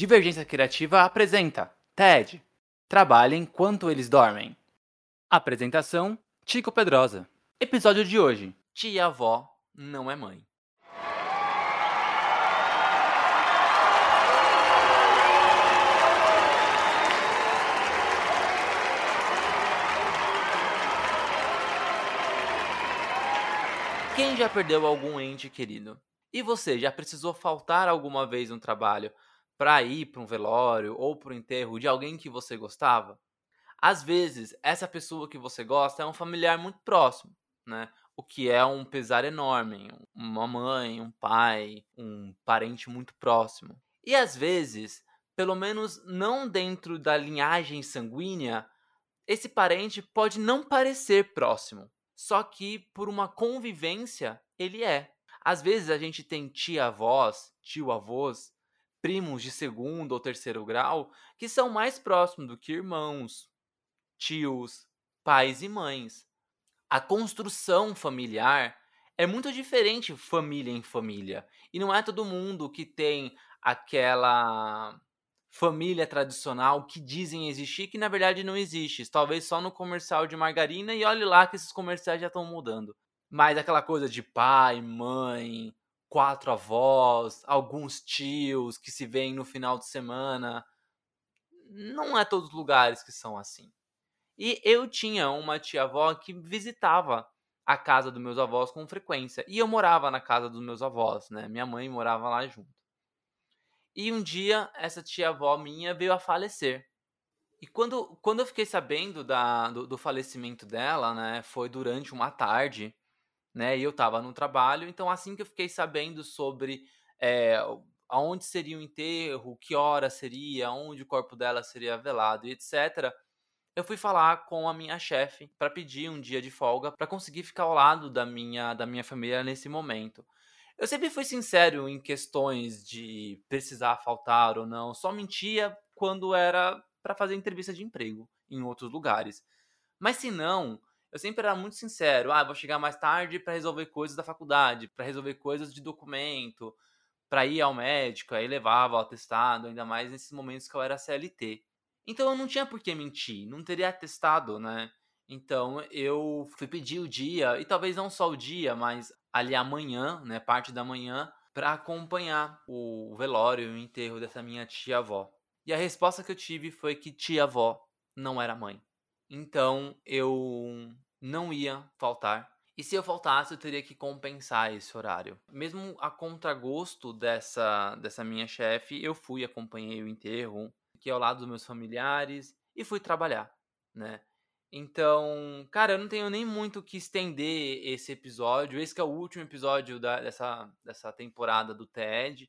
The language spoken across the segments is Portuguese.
Divergência Criativa apresenta TED. Trabalhe enquanto eles dormem. Apresentação: Tico Pedrosa. Episódio de hoje: Tia-avó não é mãe. Quem já perdeu algum ente querido? E você já precisou faltar alguma vez no trabalho para ir para um velório ou para o enterro de alguém que você gostava, às vezes essa pessoa que você gosta é um familiar muito próximo, né? O que é um pesar enorme, uma mãe, um pai, um parente muito próximo. E às vezes, pelo menos não dentro da linhagem sanguínea, esse parente pode não parecer próximo, só que por uma convivência ele é. Às vezes a gente tem tia-avós, tio-avós primos de segundo ou terceiro grau que são mais próximos do que irmãos, tios, pais e mães. A construção familiar é muito diferente família em família. E não é todo mundo que tem aquela família tradicional que dizem existir, que na verdade não existe. Talvez só no comercial de margarina e olhe lá que esses comerciais já estão mudando. Mas aquela coisa de pai, mãe, quatro avós, alguns tios que se veem no final de semana. Não é todos os lugares que são assim. E eu tinha uma tia-avó que visitava a casa dos meus avós com frequência. E eu morava na casa dos meus avós, né? Minha mãe morava lá junto. E um dia, essa tia-avó minha veio a falecer. E quando, quando eu fiquei sabendo da, do, do falecimento dela, né? Foi durante uma tarde né? E eu estava no trabalho, então assim que eu fiquei sabendo sobre é, aonde seria o enterro, que hora seria, onde o corpo dela seria velado e etc. Eu fui falar com a minha chefe para pedir um dia de folga para conseguir ficar ao lado da minha da minha família nesse momento. Eu sempre fui sincero em questões de precisar faltar ou não, só mentia quando era para fazer entrevista de emprego em outros lugares. Mas se não, eu sempre era muito sincero. Ah, vou chegar mais tarde para resolver coisas da faculdade, para resolver coisas de documento, para ir ao médico, aí levava o atestado, ainda mais nesses momentos que eu era CLT. Então eu não tinha por que mentir, não teria atestado, né? Então eu fui pedir o dia, e talvez não só o dia, mas ali amanhã, né, parte da manhã, para acompanhar o velório e o enterro dessa minha tia-avó. E a resposta que eu tive foi que tia-avó não era mãe. Então eu não ia faltar. E se eu faltasse, eu teria que compensar esse horário. Mesmo a contragosto dessa, dessa minha chefe, eu fui, acompanhei o enterro, aqui ao lado dos meus familiares, e fui trabalhar, né? Então, cara, eu não tenho nem muito que estender esse episódio. Esse é o último episódio da, dessa, dessa temporada do TED.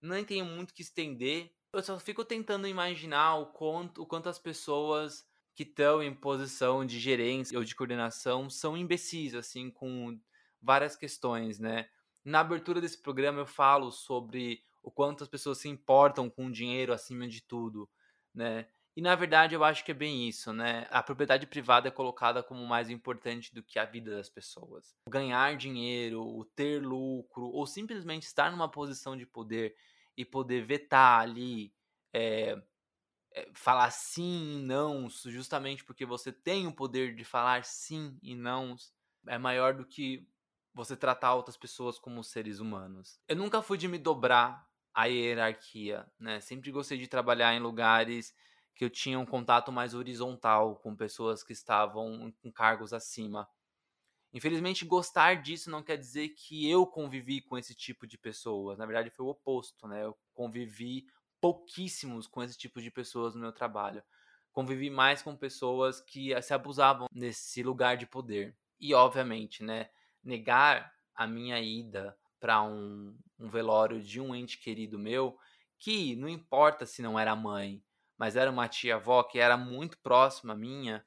Nem tenho muito que estender. Eu só fico tentando imaginar o quanto, o quanto as pessoas que estão em posição de gerência ou de coordenação são imbecis, assim, com várias questões, né? Na abertura desse programa eu falo sobre o quanto as pessoas se importam com o dinheiro acima de tudo, né? E na verdade eu acho que é bem isso, né? A propriedade privada é colocada como mais importante do que a vida das pessoas. Ganhar dinheiro, o ter lucro ou simplesmente estar numa posição de poder e poder vetar ali, é, falar sim e não, justamente porque você tem o poder de falar sim e não, é maior do que você tratar outras pessoas como seres humanos. Eu nunca fui de me dobrar a hierarquia, né? Sempre gostei de trabalhar em lugares que eu tinha um contato mais horizontal com pessoas que estavam com cargos acima. Infelizmente, gostar disso não quer dizer que eu convivi com esse tipo de pessoas. Na verdade, foi o oposto, né? Eu convivi pouquíssimos com esse tipo de pessoas no meu trabalho. Convivi mais com pessoas que se abusavam nesse lugar de poder. E, obviamente, né? Negar a minha ida para um, um velório de um ente querido meu, que não importa se não era mãe, mas era uma tia-avó que era muito próxima minha,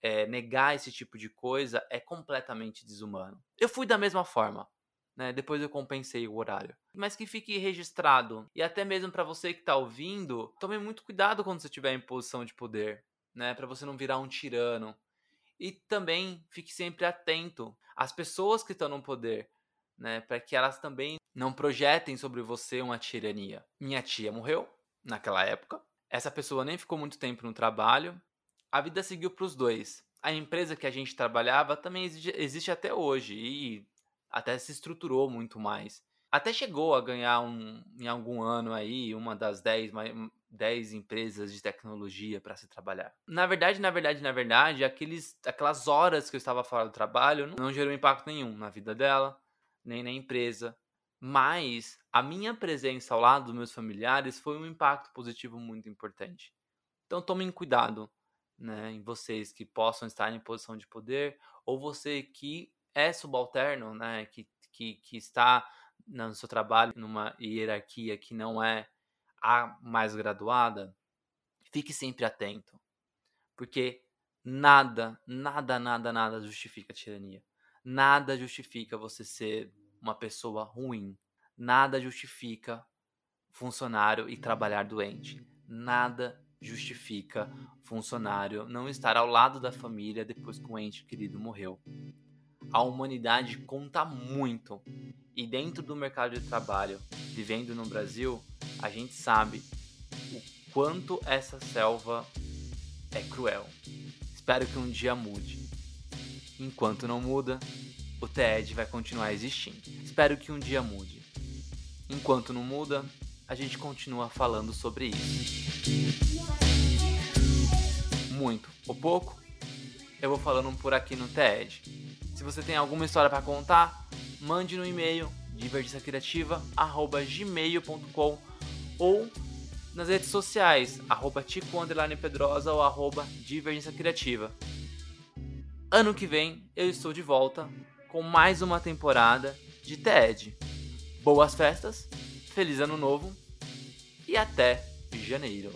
é, negar esse tipo de coisa é completamente desumano. Eu fui da mesma forma. Né? Depois eu compensei o horário. Mas que fique registrado. E até mesmo para você que está ouvindo, tome muito cuidado quando você estiver em posição de poder, né? Para você não virar um tirano. E também fique sempre atento às pessoas que estão no poder, né? Para que elas também não projetem sobre você uma tirania. Minha tia morreu naquela época. Essa pessoa nem ficou muito tempo no trabalho a vida seguiu para os dois. A empresa que a gente trabalhava também existe até hoje e até se estruturou muito mais. Até chegou a ganhar um, em algum ano aí uma das 10, 10 empresas de tecnologia para se trabalhar. Na verdade, na verdade, na verdade, aqueles, aquelas horas que eu estava fora do trabalho não, não gerou impacto nenhum na vida dela, nem na empresa. Mas a minha presença ao lado dos meus familiares foi um impacto positivo muito importante. Então tomem cuidado né, em vocês que possam estar em posição de poder, ou você que é subalterno, né, que, que, que está no seu trabalho numa hierarquia que não é a mais graduada, fique sempre atento, porque nada, nada, nada, nada justifica a tirania. Nada justifica você ser uma pessoa ruim. Nada justifica funcionário e trabalhar doente. Nada justifica funcionário não estar ao lado da família depois que o ente querido morreu. A humanidade conta muito e dentro do mercado de trabalho, vivendo no Brasil, a gente sabe o quanto essa selva é cruel. Espero que um dia mude. Enquanto não muda, o TED vai continuar existindo. Espero que um dia mude. Enquanto não muda, a gente continua falando sobre isso. Muito ou pouco, eu vou falando por aqui no TED. Se você tem alguma história para contar, mande no e-mail divergênciacriativa@gmail.com ou nas redes sociais, arroba Tico Pedrosa ou arroba Divergência Criativa. Ano que vem eu estou de volta com mais uma temporada de TED. Boas festas! Feliz Ano Novo e até janeiro.